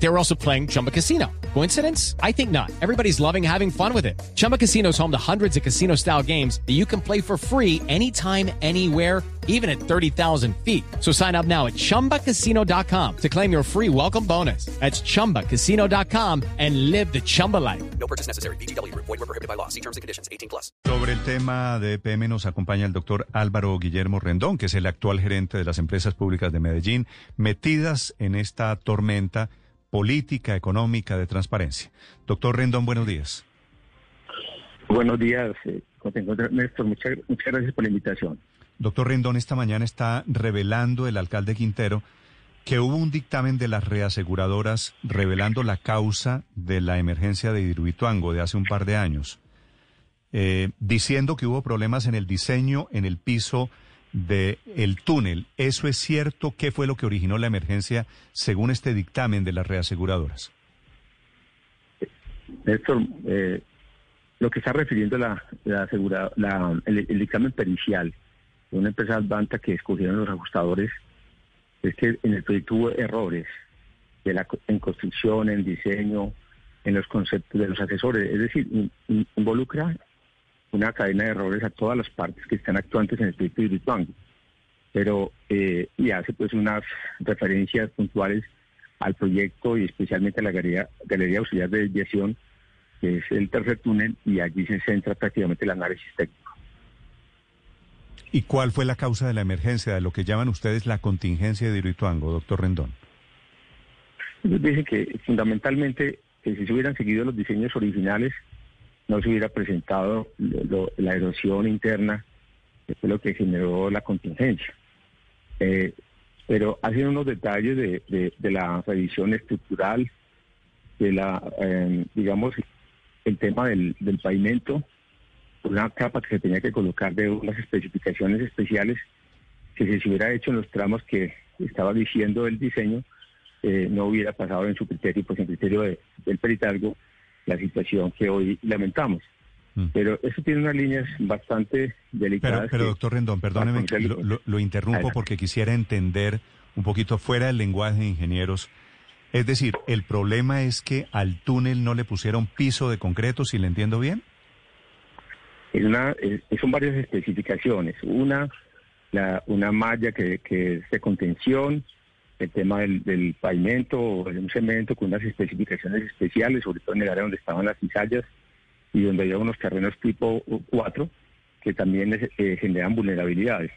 They were also playing Chumba Casino. Coincidence? I think not. Everybody's loving having fun with it. Chumba Casino is home to hundreds of casino style games that you can play for free anytime, anywhere, even at 30,000 feet. So sign up now at chumbacasino.com to claim your free welcome bonus. That's chumbacasino.com and live the Chumba life. No purchase necessary. BGW. Void were prohibited by law. See terms and conditions. 18 plus. Sobre el tema de EPM nos acompaña el doctor Álvaro Guillermo Rendón, que es el actual gerente de las empresas públicas de Medellín, metidas en esta tormenta política, económica, de transparencia. Doctor Rendón, buenos días. Buenos días, eh, ¿cómo te encuentras, Néstor? Muchas, muchas gracias por la invitación. Doctor Rendón, esta mañana está revelando el alcalde Quintero que hubo un dictamen de las reaseguradoras revelando la causa de la emergencia de Hidroituango de hace un par de años, eh, diciendo que hubo problemas en el diseño, en el piso del el túnel. ¿Eso es cierto? ¿Qué fue lo que originó la emergencia según este dictamen de las reaseguradoras? Néstor, eh, lo que está refiriendo la, la, asegura- la- el, dictamen pericial de una empresa Advanta que escogieron los ajustadores es que en el proyecto hubo errores de la, en construcción, en diseño, en los conceptos de los asesores. Es decir, in- involucra una cadena de errores a todas las partes que están actuantes en el proyecto de Hidroituango. Pero, eh, y hace pues unas referencias puntuales al proyecto y especialmente a la Galería, Galería Auxiliar de Desviación, que es el tercer túnel, y allí se centra prácticamente el análisis técnico. ¿Y cuál fue la causa de la emergencia, de lo que llaman ustedes la contingencia de Hidroituango, doctor Rendón? Dicen que fundamentalmente que si se hubieran seguido los diseños originales, no se hubiera presentado la erosión interna, que fue lo que generó la contingencia. Eh, pero hacen unos detalles de, la revisión estructural, de la, eh, digamos, el tema del, pavimento, una capa que se tenía que colocar de unas especificaciones especiales que si se hubiera hecho en los tramos que estaba diciendo el diseño, eh, no hubiera pasado en su criterio, pues en criterio de- del peritalgo, la situación que hoy lamentamos. Mm. Pero eso tiene unas líneas bastante delicadas. Pero, pero que- doctor Rendón, perdóneme, para lo, conocerlo. lo- lo interrumpo Adelante. porque quisiera entender un poquito fuera del lenguaje de ingenieros. Es decir, el problema es que al túnel no le pusieron piso de concreto, si le entiendo bien. Es una, es- son varias especificaciones. Una, la, una malla que, que es de contención, el tema del, del pavimento un cemento con unas especificaciones especiales, sobre todo en el área donde estaban las cizallas y donde había unos terrenos tipo 4 que también eh, generan vulnerabilidades.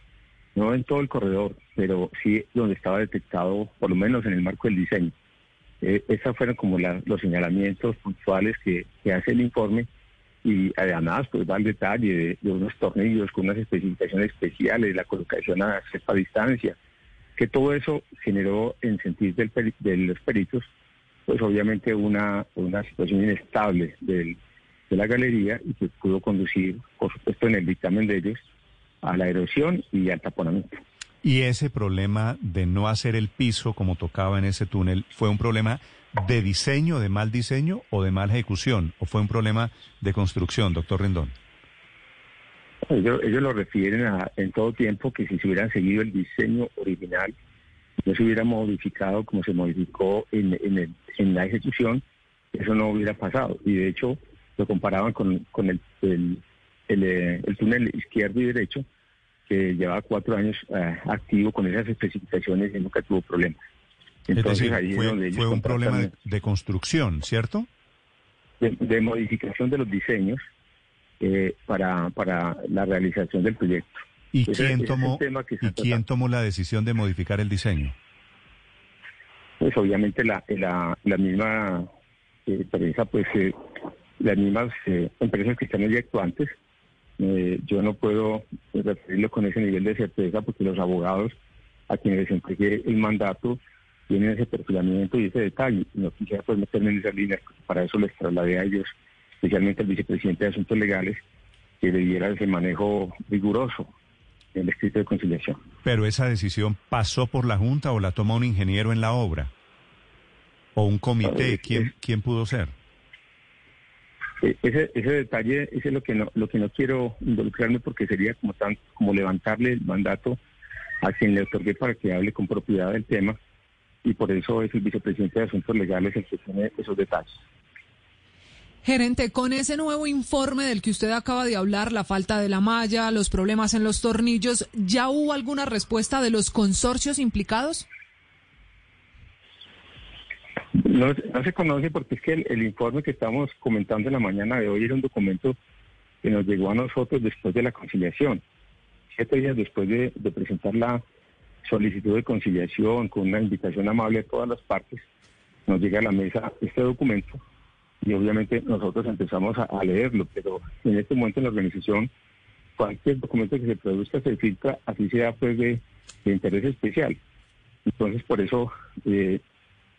No en todo el corredor, pero sí donde estaba detectado, por lo menos en el marco del diseño. Eh, esos fueron como la- los señalamientos puntuales que, hace el informe y además pues va al detalle de, de unos tornillos con unas especificaciones especiales, la colocación a cierta distancia, que todo eso generó en sentido del de los peritos, pues obviamente una, una situación inestable del- de la galería y que pudo conducir, por supuesto en el dictamen de ellos, a la erosión y al taponamiento. Y ese problema de no hacer el piso como tocaba en ese túnel, ¿fue un problema de diseño, de mal diseño o de mala ejecución? ¿O fue un problema de construcción, doctor Rendón? Ellos, ellos lo refieren a, en todo tiempo que si se hubieran seguido el diseño original, no se hubiera modificado como se modificó en, en, el- en la ejecución, eso no hubiera pasado. Y de hecho lo comparaban con, con el, el, el, eh, el túnel izquierdo y derecho, que llevaba cuatro años eh, activo con esas especificaciones y nunca tuvo problemas. es decir, ahí es fue, donde ellos fue un problema de, de construcción, ¿cierto? de, de modificación de los diseños eh, para, para la realización del proyecto. ¿Y Ese- quién tomó, y quién tomó la decisión de modificar el diseño? Pues obviamente la, la, la misma eh, empresa, pues eh, las mismas eh, empresas que están allí actuantes, eh, yo no puedo referirlo con ese nivel de certeza porque los abogados a quienes les entregué el mandato tienen ese perfilamiento y ese detalle. No quisiera pues meterme en esas líneas, para eso les trasladé a ellos, especialmente al vicepresidente de Asuntos Legales, que le diera ese manejo riguroso en el escrito de conciliación. Pero esa decisión pasó por la Junta o la toma un ingeniero en la obra? ¿O un comité? Eh, ¿Quién, es- quién pudo ser? eh, ese, ese detalle, ese es lo que no, lo que no quiero involucrarme porque sería como tan, como levantarle el mandato a quien le otorgué para que hable con propiedad del tema y por eso es el vicepresidente de Asuntos Legales el que tiene esos detalles. Gerente, con ese nuevo informe del que usted acaba de hablar, la falta de la malla, los problemas en los tornillos, ¿ya hubo alguna respuesta de los consorcios implicados? No, no se conoce porque es que el, informe que estamos comentando en la mañana de hoy era un documento que nos llegó a nosotros después de la conciliación. Siete días después de, de presentar la solicitud de conciliación con una invitación amable a todas las partes, nos llega a la mesa este documento y obviamente nosotros empezamos a, leerlo, pero en este momento en la organización cualquier documento que se produzca se filtra, así sea pues de, interés especial. Entonces por eso eh,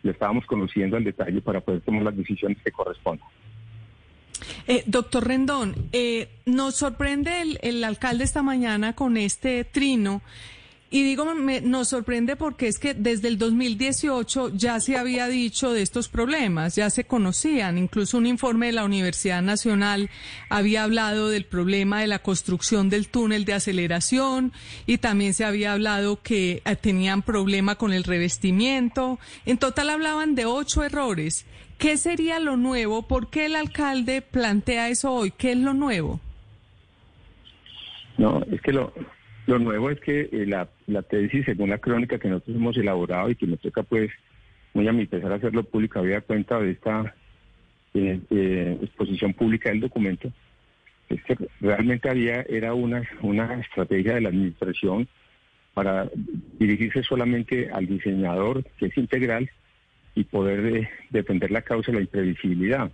lo estábamos conociendo al detalle para poder tomar las decisiones que correspondan. Eh, doctor Rendón, eh, nos sorprende el, el alcalde esta mañana con este trino. Y digo, me, nos sorprende porque es que desde el 2018 ya se había dicho de estos problemas, ya se conocían. Incluso un informe de la Universidad Nacional había hablado del problema de la construcción del túnel de aceleración y también se había hablado que eh, tenían problema con el revestimiento. En total hablaban de ocho errores. ¿Qué sería lo nuevo? ¿Por qué el alcalde plantea eso hoy? ¿Qué es lo nuevo? No, es que lo, lo nuevo es que eh, la, tesis, según la crónica que nosotros hemos elaborado y que nos toca pues muy a mi pesar hacerlo público, había cuenta de esta eh, eh, exposición pública del documento, es que realmente había, era una, una estrategia de la administración para dirigirse solamente al diseñador, que es integral, y poder defender la causa de la imprevisibilidad,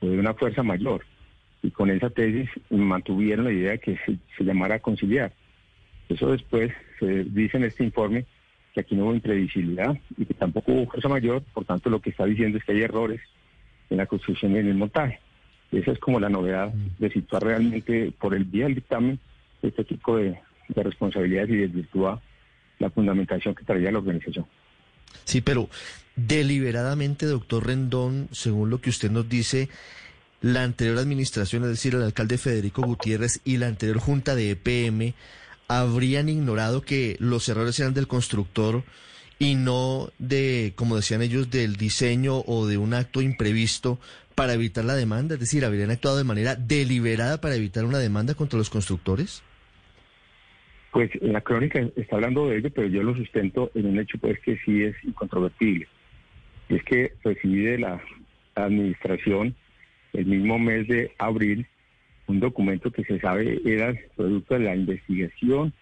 de una fuerza mayor. Y con esa tesis mantuvieron la idea de que se, llamara conciliar. Eso después se dice en este informe que aquí no hubo imprevisibilidad y que tampoco hubo fuerza mayor, por tanto lo que está diciendo es que hay errores en la construcción y en el montaje. Esa es como la novedad de situar realmente por el día del dictamen este tipo de, de responsabilidades y desvirtúa la fundamentación que traía la organización. Sí, pero deliberadamente, doctor Rendón, según lo que usted nos dice, la anterior administración, es decir, el alcalde Federico Gutiérrez y la anterior junta de EPM, habrían ignorado que los errores eran del constructor y no de, como decían ellos, del diseño o de un acto imprevisto para evitar la demanda? Es decir, ¿habrían actuado de manera deliberada para evitar una demanda contra los constructores? Pues la crónica está hablando de ello, pero yo lo sustento en un hecho pues que sí es incontrovertible. Y es que recibí de la administración el mismo mes de abril un documento que se sabe era producto de la investigación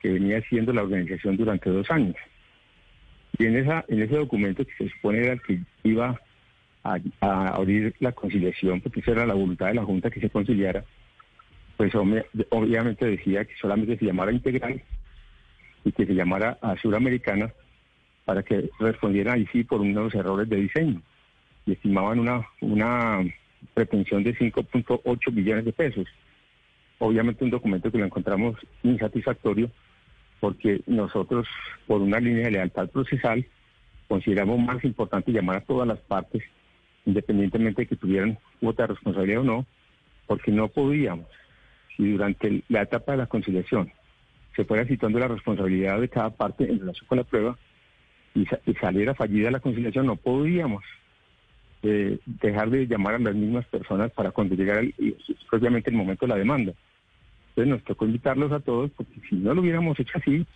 que venía haciendo la organización durante dos años. Y en, en ese documento que se supone era que iba a, a abrir la conciliación, porque esa era la voluntad de la Junta que se conciliara, pues obviamente decía que solamente se llamara integral y que se llamara a Suramericana para que respondieran ahí sí por unos errores de diseño. Y estimaban una, una pretensión de 5.8 billones de pesos. Obviamente un documento que lo encontramos insatisfactorio porque nosotros, por una línea de lealtad procesal, consideramos más importante llamar a todas las partes, independientemente de que tuvieran cuota de responsabilidad o no, porque no podíamos, si durante la etapa de la conciliación se fuera situando la responsabilidad de cada parte en relación con la prueba y, y saliera fallida la conciliación, no podíamos eh, dejar de llamar a las mismas personas para cuando llegara el, propiamente el momento de la demanda. Entonces nos tocó invitarlos a todos, porque si no lo hubiéramos hecho así,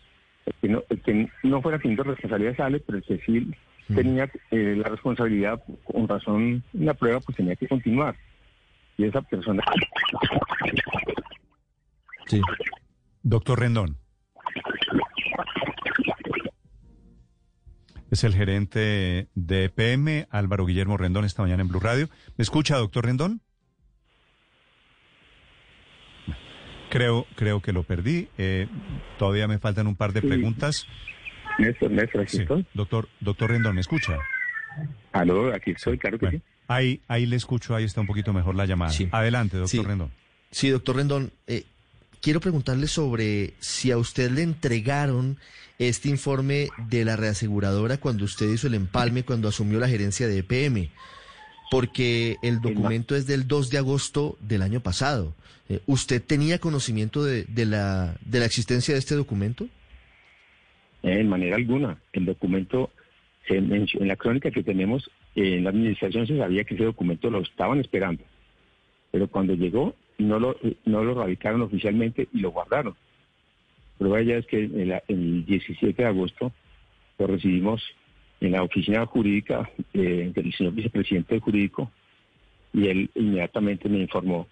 el que no, el que no fuera haciendo responsabilidad sale, pero el que sí tenía eh, la responsabilidad con razón en la prueba, pues tenía que continuar. Y esa persona... Sí. Doctor Rendón. Es el gerente de EPM, Álvaro Guillermo Rendón, esta mañana en Blue Radio. ¿Me escucha, doctor Rendón? Creo, creo que lo perdí. Eh, todavía me faltan un par de preguntas. Néstor, Néstor, aquí Sí. estoy. Doctor, doctor Rendón, ¿me escucha? Aló, aquí estoy, claro que Bueno, sí. ahí, ahí le escucho, ahí está un poquito mejor la llamada. Sí. Adelante, doctor Sí. Rendón. Sí, doctor Rendón, eh, quiero preguntarle sobre si a usted le entregaron este informe de la reaseguradora cuando usted hizo el empalme, cuando asumió la gerencia de EPM. porque el documento es del 2 de agosto del año pasado. Eh, ¿Usted tenía conocimiento de, de, la, de la existencia de este documento? En manera alguna. El documento, se menciona, en la crónica que tenemos en la administración se sabía que ese documento lo estaban esperando. Pero cuando llegó, no lo, no lo radicaron oficialmente y lo guardaron. Prueba ya es que el, el 17 de agosto lo recibimos en la oficina jurídica eh, del señor vicepresidente jurídico y él inmediatamente me informó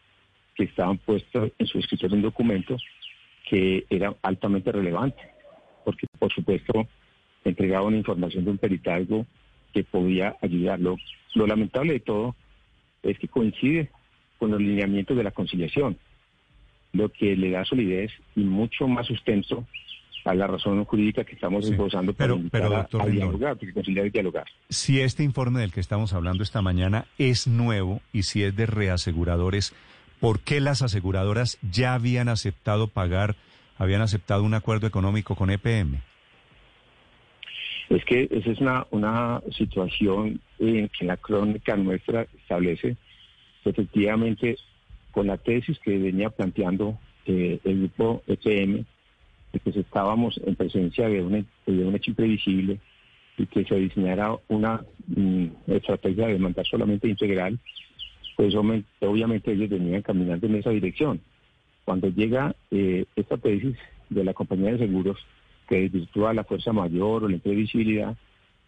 que estaban puestos en su escritorio un documento que era altamente relevante, porque por supuesto entregaba una información de un peritaje que podía ayudarlo. Lo lamentable de todo es que coincide con los lineamientos de la conciliación, lo que le da solidez y mucho más sustento a la razón jurídica que estamos Sí, esbozando pero- para pero, doctor a, dialogar, porque conciliar dialogar. Si este informe del que estamos hablando esta mañana es nuevo y si es de reaseguradores, ¿por qué las aseguradoras ya habían aceptado pagar, habían aceptado un acuerdo económico con EPM? Es que esa es una, una situación en que la crónica nuestra establece efectivamente con la tesis que venía planteando eh, el grupo EPM, de que estábamos en presencia de un, de un hecho imprevisible y que se diseñara una mm, estrategia de demanda solamente integral, pues obviamente ellos venían caminando en esa dirección. Cuando llega eh, esta tesis de la compañía de seguros que desvirtúa la fuerza mayor o la imprevisibilidad,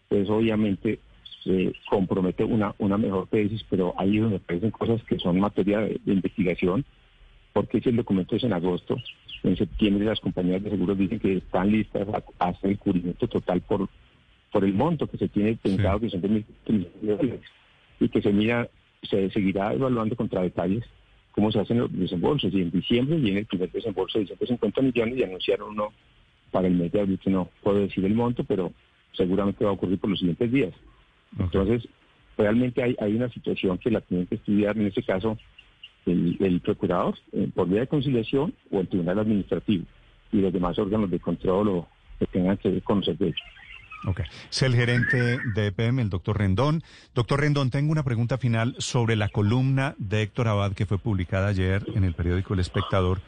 pues obviamente se compromete una, una mejor tesis, pero ahí es donde aparecen cosas que son materia de, de investigación, porque si el documento es en agosto, en septiembre las compañías de seguros dicen que están listas a, a hacer el cubrimiento total por, por el monto que se tiene pensado que son de mil millones de dólares y que se mira, se seguirá evaluando contra detalles cómo se hacen los desembolsos. Y en diciembre viene el primer desembolso de 150 millones y anunciaron uno para el mes de abril, que no puedo decir el monto, pero seguramente va a ocurrir por los siguientes días. Entonces, realmente hay, hay una situación que la tienen que estudiar, en este caso, el, el procurador eh, por vía de conciliación o el tribunal administrativo y los demás órganos de control o que tengan que conocer de hecho. Ok. Es el gerente de EPM, el doctor Rendón. Doctor Rendón, tengo una pregunta final sobre la columna de Héctor Abad que fue publicada ayer en el periódico El Espectador,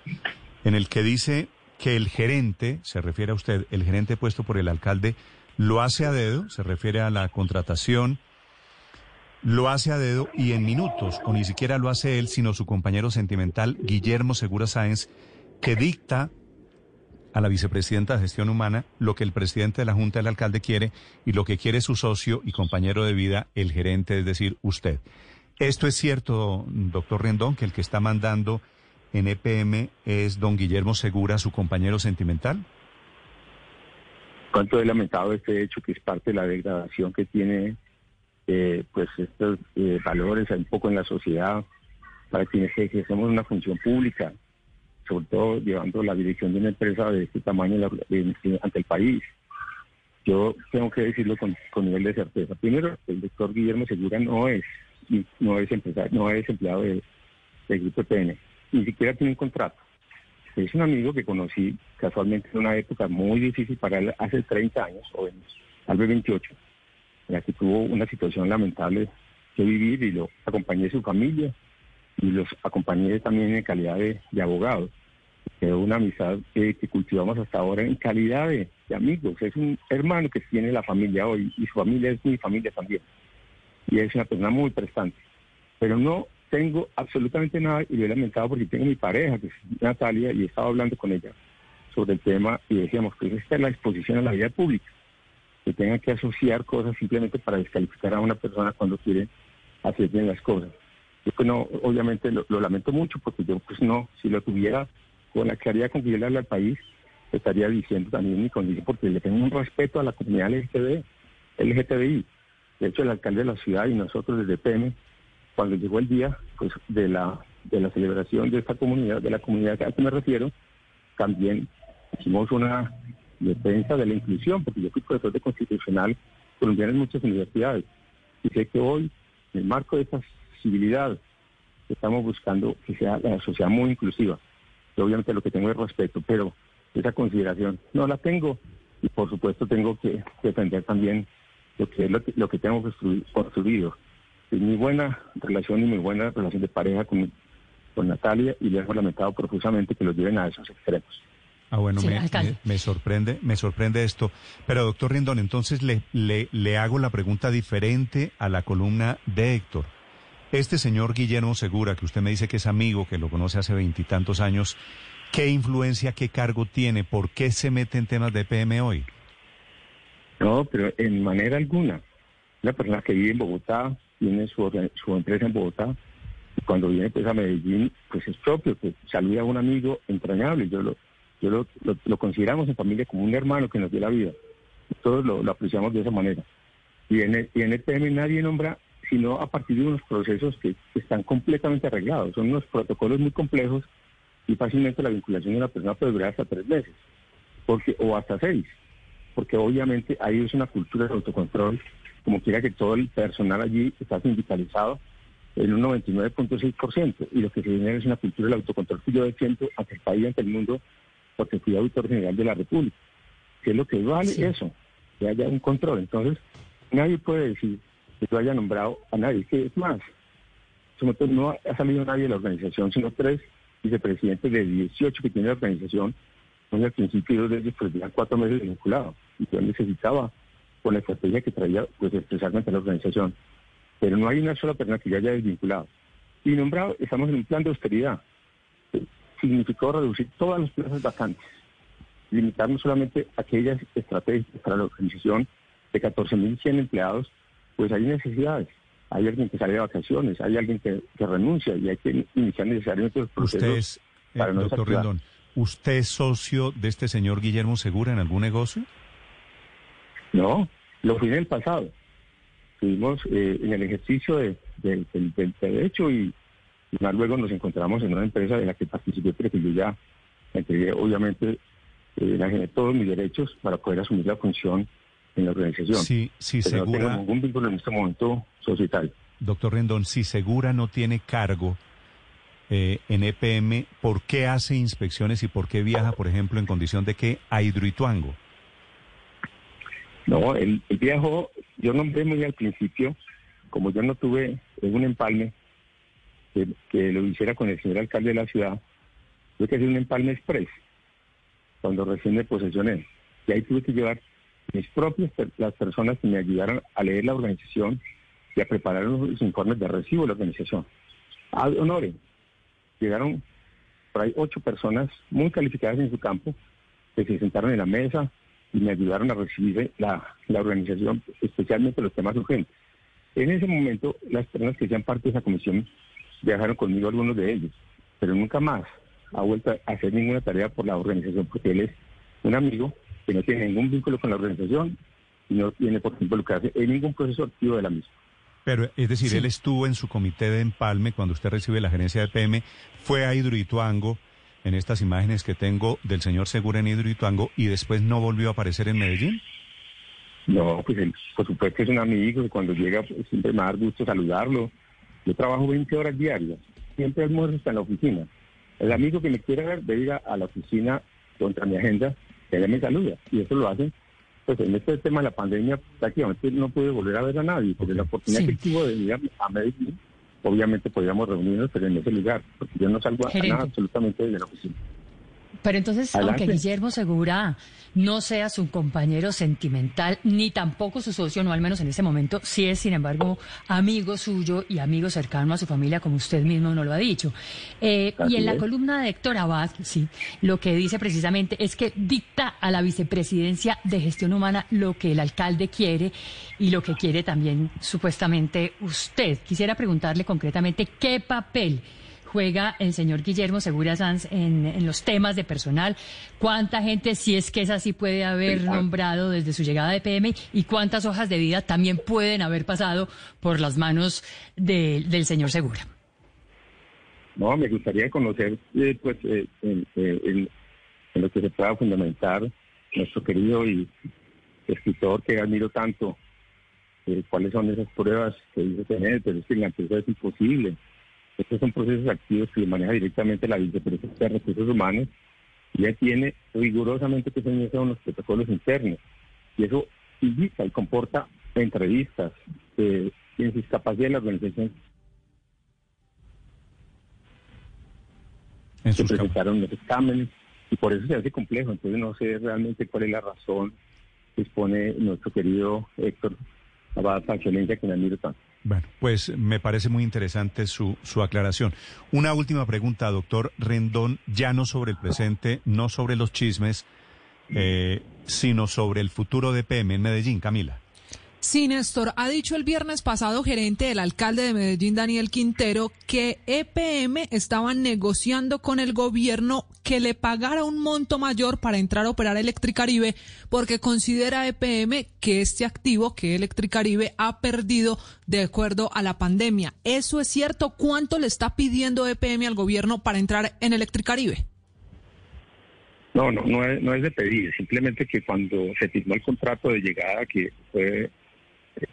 en el que dice que el gerente, se refiere a usted, el gerente puesto por el alcalde, lo hace a dedo, se refiere a la contratación, lo hace a dedo y en minutos, o ni siquiera lo hace él, sino su compañero sentimental, Guillermo Segura Sáenz, que dicta a la vicepresidenta de Gestión Humana lo que el presidente de la Junta del Alcalde quiere y lo que quiere su socio y compañero de vida, el gerente, es decir, usted. ¿Esto es cierto, doctor Rendón, que el que está mandando en EPM es don Guillermo Segura, su compañero sentimental? Cuánto he lamentado este hecho que es parte de la degradación que tiene eh, pues estos eh, valores un poco en la sociedad para quienes ejercemos una función pública, sobre todo llevando la dirección de una empresa de este tamaño ante el país. Yo tengo que decirlo con, con nivel de certeza. Primero, el doctor Guillermo Segura no es no es empresario, no es empleado de, del Grupo EPN, ni siquiera tiene un contrato. Es un amigo que conocí casualmente en una época muy difícil para él, hace 30 años, o tal vez 28, en la que tuvo una situación lamentable que vivir y lo acompañé a su familia y los acompañé también en calidad de, de abogado. Quedó una amistad eh, que cultivamos hasta ahora en calidad de, de amigos. Es un hermano que tiene la familia hoy y su familia es mi familia también. Y es una persona muy prestante. Pero no tengo absolutamente nada y lo he lamentado porque tengo mi pareja, que es Natalia, y he estado hablando con ella sobre el tema y decíamos que esta es la exposición a la vida pública, que tengan que asociar cosas simplemente para descalificar a una persona cuando quiere hacer bien las cosas. Yo pues no, obviamente lo, lamento mucho porque yo pues no, si lo tuviera con la claridad con que yo le al país, estaría diciendo también mi condición porque le tengo un respeto a la comunidad LGTB, LGTBI. De hecho, el alcalde de la ciudad y nosotros desde PM, cuando llegó el día pues de la de la celebración de esta comunidad, de la comunidad a la que me refiero, también hicimos una defensa de la inclusión, porque yo fui profesor de constitucional colombiano en muchas universidades. Y sé que hoy, en el marco de esta civilidad, estamos buscando que sea la sociedad muy inclusiva. Y obviamente lo que tengo es respeto, pero esa consideración no la tengo. Y por supuesto tengo que defender también lo que lo que, lo que construi- construido. Y muy buena relación y muy buena relación de pareja con, con Natalia y le hemos lamentado profusamente que los lleven a esos extremos. Ah, bueno, Sí, me, alcalde. me- me sorprende, me sorprende esto. Pero, doctor Rindón, entonces le, le, le hago la pregunta diferente a la columna de Héctor. Este señor Guillermo Segura, que usted me dice que es amigo, que lo conoce hace veintitantos años, ¿qué influencia, qué cargo tiene? ¿Por qué se mete en temas de PM hoy? No, pero en manera alguna. Una persona que vive en Bogotá, tiene su, su empresa en Bogotá, y cuando viene pues a Medellín, pues es propio, que saluda a un amigo entrañable. Yo lo, yo lo, lo- consideramos en familia como un hermano que nos dio la vida. Todos lo, lo apreciamos de esa manera. Y en, el, y en el PM nadie nombra, sino a partir de unos procesos que están completamente arreglados. Son unos protocolos muy complejos y fácilmente la vinculación de una persona puede durar hasta tres meses, porque o hasta seis porque obviamente ahí es una cultura de autocontrol, como quiera que todo el personal allí está sindicalizado en un 99.6%, y lo que se genera es una cultura del autocontrol que yo defiendo ante el país ante el mundo, porque fui auditor general de la República. ¿Qué es lo que vale Sí. eso? Que haya un control. Entonces, nadie puede decir que yo haya nombrado a nadie. que es más? No ha salido nadie de la organización, sino tres vicepresidentes de 18 que tiene la organización, donde al principio de ellos pues cuatro meses vinculados y yo necesitaba con la estrategia que traía pues expresarme ante la organización. Pero no hay una sola persona que ya haya desvinculado. Y nombrado, estamos en un plan de austeridad. Significó reducir todas las plazas vacantes, limitarnos solamente a aquellas estrategias para la organización de 14.100 empleados, pues hay necesidades. Hay alguien que sale de vacaciones, hay alguien que, que renuncia y hay que iniciar necesariamente los procesos. Usted es, eh, para no doctor. Rendón, ¿usted es socio de este señor Guillermo Segura en algún negocio? No, lo fui en el pasado. Estuvimos eh, en el ejercicio de- de- del, del derecho y, y más luego nos encontramos en una empresa de la que participé, pero que yo ya entregué, obviamente, eh, todos mis derechos para poder asumir la función en la organización. Sí, sí, pero no tengo Segura, ningún vínculo en este momento societario. doctor Rendón, si Segura no tiene cargo eh, en EPM, ¿por qué hace inspecciones y por qué viaja, por ejemplo, en condición de que a Hidroituango? No, el, el yo nombré muy al principio, como yo no tuve un empalme que, lo hiciera con el señor alcalde de la ciudad, tuve que hacer un empalme express cuando recién me posesioné. Y ahí tuve que llevar mis propias, las personas que me ayudaron a leer la organización y a preparar los informes de recibo de la organización. Ad honore, llegaron por ahí ocho personas muy calificadas en su campo que se sentaron en la mesa y me ayudaron a recibir la, la organización, especialmente los temas urgentes. En ese momento, las personas que hacían parte de esa comisión viajaron conmigo, algunos de ellos, pero nunca más ha vuelto a hacer ninguna tarea por la organización, porque él es un amigo que no tiene ningún vínculo con la organización y no tiene por qué involucrarse en ningún proceso activo de la misma. Pero, es decir, Sí. él estuvo en su comité de empalme cuando usted recibe la gerencia de PM, fue a Hidroituango, en estas imágenes que tengo del señor Segura en Hidroituango, y después no volvió a aparecer en Medellín. No, pues él, por supuesto es un amigo cuando llega pues, siempre me da gusto saludarlo. Yo trabajo 20 horas diarias, siempre almuerzo está en la oficina. El amigo que me quiera ver debe ir a, a la oficina contra mi agenda, que ella me saluda. Y eso lo hacen, pues en este tema de la pandemia prácticamente no pude volver a ver a nadie, pero la oportunidad Sí. que tuvo de ir a, a Medellín, obviamente podíamos reunirnos, pero en ese lugar, porque yo no salgo a, a Gerente. nada absolutamente de la oficina. Pero entonces, Adelante. aunque Guillermo Segura no sea su compañero sentimental, ni tampoco su socio, no al menos en ese momento, sí es, sin embargo, amigo suyo y amigo cercano a su familia, como usted mismo nos lo ha dicho. Eh, y en la columna de Héctor Abad, sí, lo que dice precisamente es que dicta a la vicepresidencia de gestión humana lo que el alcalde quiere y lo que quiere también supuestamente usted. Quisiera preguntarle concretamente qué papel juega el señor Guillermo Segura Sanz en, en los temas de personal, cuánta gente, si es que es así, puede haber nombrado desde su llegada de PM y cuántas hojas de vida también pueden haber pasado por las manos de- del señor Segura. No, me gustaría conocer, eh, pues, eh, en, en- en lo que se pueda fundamentar nuestro querido y escritor que admiro tanto, eh, cuáles son esas pruebas que dice tener, pero es que en la empresa es imposible. Estos son procesos activos que maneja directamente la vicepresidencia de recursos humanos y ella tiene rigurosamente que tener los protocolos internos y eso indica y comporta entrevistas, eh, en sus capacidades la organización En se presentaron los exámenes y por eso se hace complejo. Entonces no sé realmente cuál es la razón que expone nuestro querido Héctor Abad Pacholenca, que me admiro tanto. Bueno, pues me parece muy interesante su, su aclaración. Una última pregunta, doctor Rendón, ya no sobre el presente, no sobre los chismes, eh, sino sobre el futuro de PM en Medellín, Camila. Sí, Néstor, ha dicho el viernes pasado gerente del alcalde de Medellín, Daniel Quintero, que EPM estaba negociando con el gobierno que le pagara un monto mayor para entrar a operar Electricaribe, porque considera EPM que este activo, que Electricaribe, ha perdido de acuerdo a la pandemia. ¿Eso es cierto? ¿Cuánto le está pidiendo EPM al gobierno para entrar en Electricaribe? No, no, no es, no es de pedir, simplemente que cuando se firmó el contrato de llegada, que fue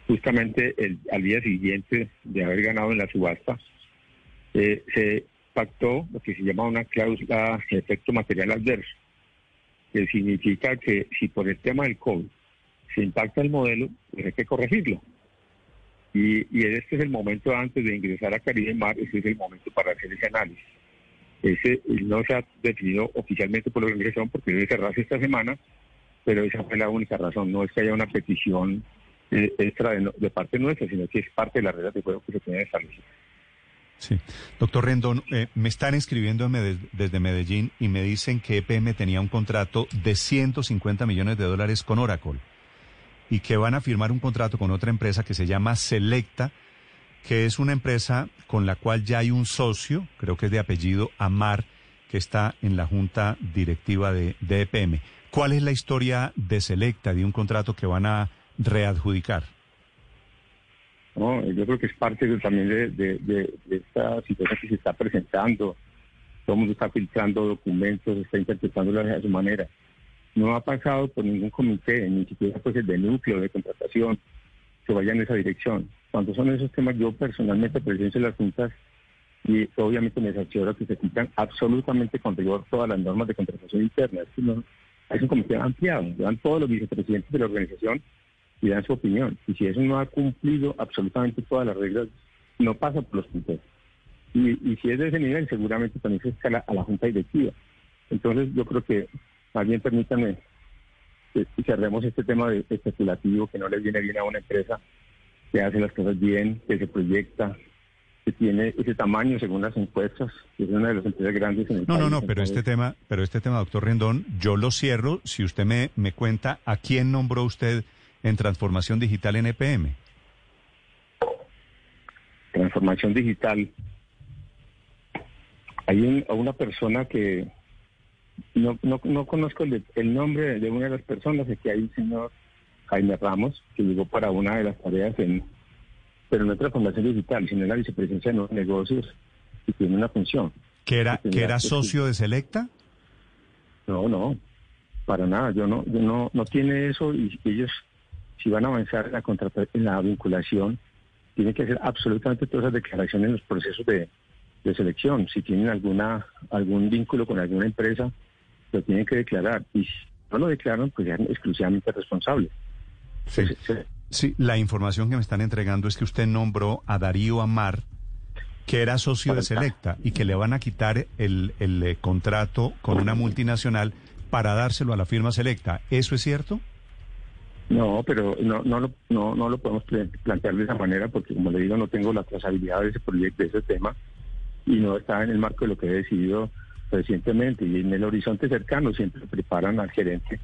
justamente el, al día siguiente de haber ganado en la subasta, eh, se pactó lo que se llama una cláusula de efecto material adverso, que significa que si por el tema del COVID se impacta el modelo, pues hay que corregirlo. Y, este es el momento antes de ingresar a Caribe Mar, ese es el momento para hacer ese análisis. Ese no se ha definido oficialmente por la organización porque debe cerrarse esta semana, pero esa fue la única razón. No es que haya una petición extra de, parte nuestra, sino que es parte de las reglas de juego que se tiene. Sí. Doctor Rendón, eh, me están escribiendo desde Medellín y me dicen que EPM tenía un contrato de 150 millones de dólares con Oracle y que van a firmar un contrato con otra empresa que se llama Selecta, que es una empresa con la cual ya hay un socio, creo que es de apellido Amar, que está en la junta directiva de, de EPM. ¿Cuál es la historia de Selecta, de un contrato que van a readjudicar? ¿no? Yo creo que es parte de- también de, de- de- de esta situación que se está presentando. Todo el mundo está filtrando documentos, está interpretándolos a su manera. No ha pasado por ningún comité, ni siquiera pues el de núcleo de contratación, que vaya en esa dirección. Cuando son esos temas, yo personalmente presencio las juntas y obviamente me cercioro que se cumplan absolutamente con rigor todas las normas de contratación interna. Es, un comité ampliado, dan todos los vicepresidentes de la organización y dan su opinión. Y si eso no ha cumplido absolutamente todas las reglas, no pasa por los comités. Y, y si es de ese nivel, seguramente también se escala a la junta directiva. Entonces yo creo que más bien permítanme que cerremos este tema de especulativo que no le viene bien a una empresa que hace las cosas bien, que se proyecta, que tiene ese tamaño según las encuestas, que es una de las empresas grandes en el No, no, país. no, pero este tema, pero este tema, doctor Rendón, yo lo cierro si usted me, me cuenta a quién nombró usted en transformación digital en E EPM. transformación digital. Hay un- una persona que no, no, no conozco el, nombre de una de las personas, es que hay un señor Jaime Ramos, que llegó para una de las tareas en, pero no en transformación digital, sino en la vicepresidencia de nuevos negocios y tiene una función. ¿Que era, que era socio de Selecta? No, no, para nada. Yo no, yo no, no tiene eso y ellos, si van a avanzar en la en la vinculación, tienen que hacer absolutamente todas esas declaraciones en los procesos de, de selección. Si tienen alguna algún vínculo con alguna empresa, lo tienen que declarar. Y si no lo declaran, pues son exclusivamente responsables. Sí. Sí, la información que me están entregando es que usted nombró a Darío Amar, que era socio de Selecta, y que le van a quitar el, el, eh, contrato con una multinacional para dárselo a la firma Selecta. ¿Eso es cierto? No, pero no, no, lo, no, no lo podemos pla- plantear de esa manera porque, como le digo, no tengo la trazabilidad de ese proyecto, de ese tema, y no está en el marco de lo que he decidido recientemente. Y en el horizonte cercano siempre preparan al gerente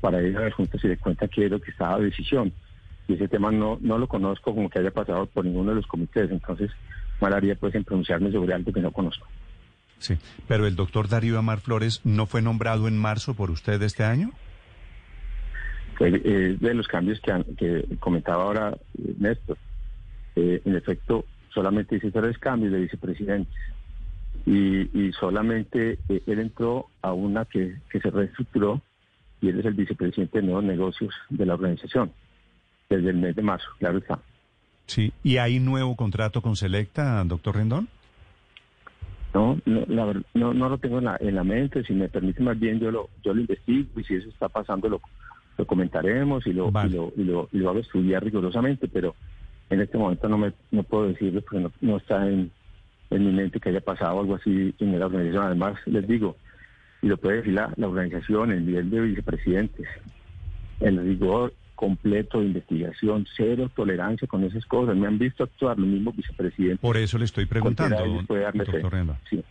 para ir a las juntas y le cuenta qué es lo que está a decisión. Y ese tema no, no lo conozco como que haya pasado por ninguno de los comités, entonces mal haría pues en pronunciarme sobre algo que no conozco. Sí. Pero el doctor Darío Amar Flores no fue nombrado en marzo por usted este año. Eh, de los cambios que, han- que comentaba ahora eh, Néstor. Eh, en efecto, solamente hice tres cambios de vicepresidentes y, y solamente eh, él entró a una que, que se reestructuró y él es el vicepresidente de nuevos negocios de la organización desde el mes de marzo, claro está. Sí. ¿Y hay nuevo contrato con Selecta, doctor Rendón? No, no, la no, no lo tengo en la, en la mente, si me permite más bien yo lo, yo lo investigo y si eso está pasando lo, lo comentaremos y lo, Vale. y lo, y lo, y lo hago estudiar rigurosamente, pero En este momento no me no puedo decirlo porque no, no está en, en mi mente que haya pasado algo así en la organización. Además, les digo, y lo puede decir la, la organización, el nivel de vicepresidentes, el rigor completo de investigación, cero tolerancia con esas cosas. Me han visto actuar los mismos vicepresidentes. Por eso le estoy preguntando, doctor. Sí.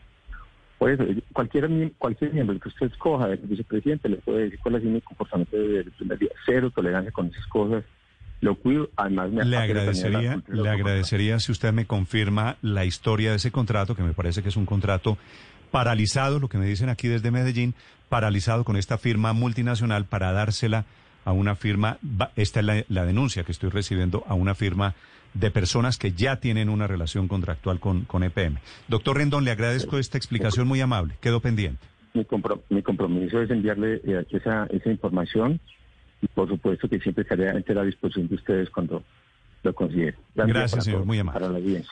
Por eso, cualquier, mie- cualquier miembro que usted escoja del vicepresidente le puede decir cuál es mi comportamiento desde el primer día. Cero tolerancia con esas cosas. Lo cuido, además me Le agradecería, le agradecería si usted me confirma la historia de ese contrato, que me parece que es un contrato paralizado, lo que me dicen aquí desde Medellín, paralizado con esta firma multinacional para dársela a una firma, esta es la, la denuncia que estoy recibiendo, a una firma de personas que ya tienen una relación contractual con, con EPM. Doctor Rendón, le agradezco esta explicación muy amable. Quedo pendiente. mi, compro- mi compromiso es enviarle eh, esa, esa información y por supuesto que siempre estaré a entera disposición de ustedes cuando lo considere. Gracias, para señor, todos, muy amable. Para la audiencia.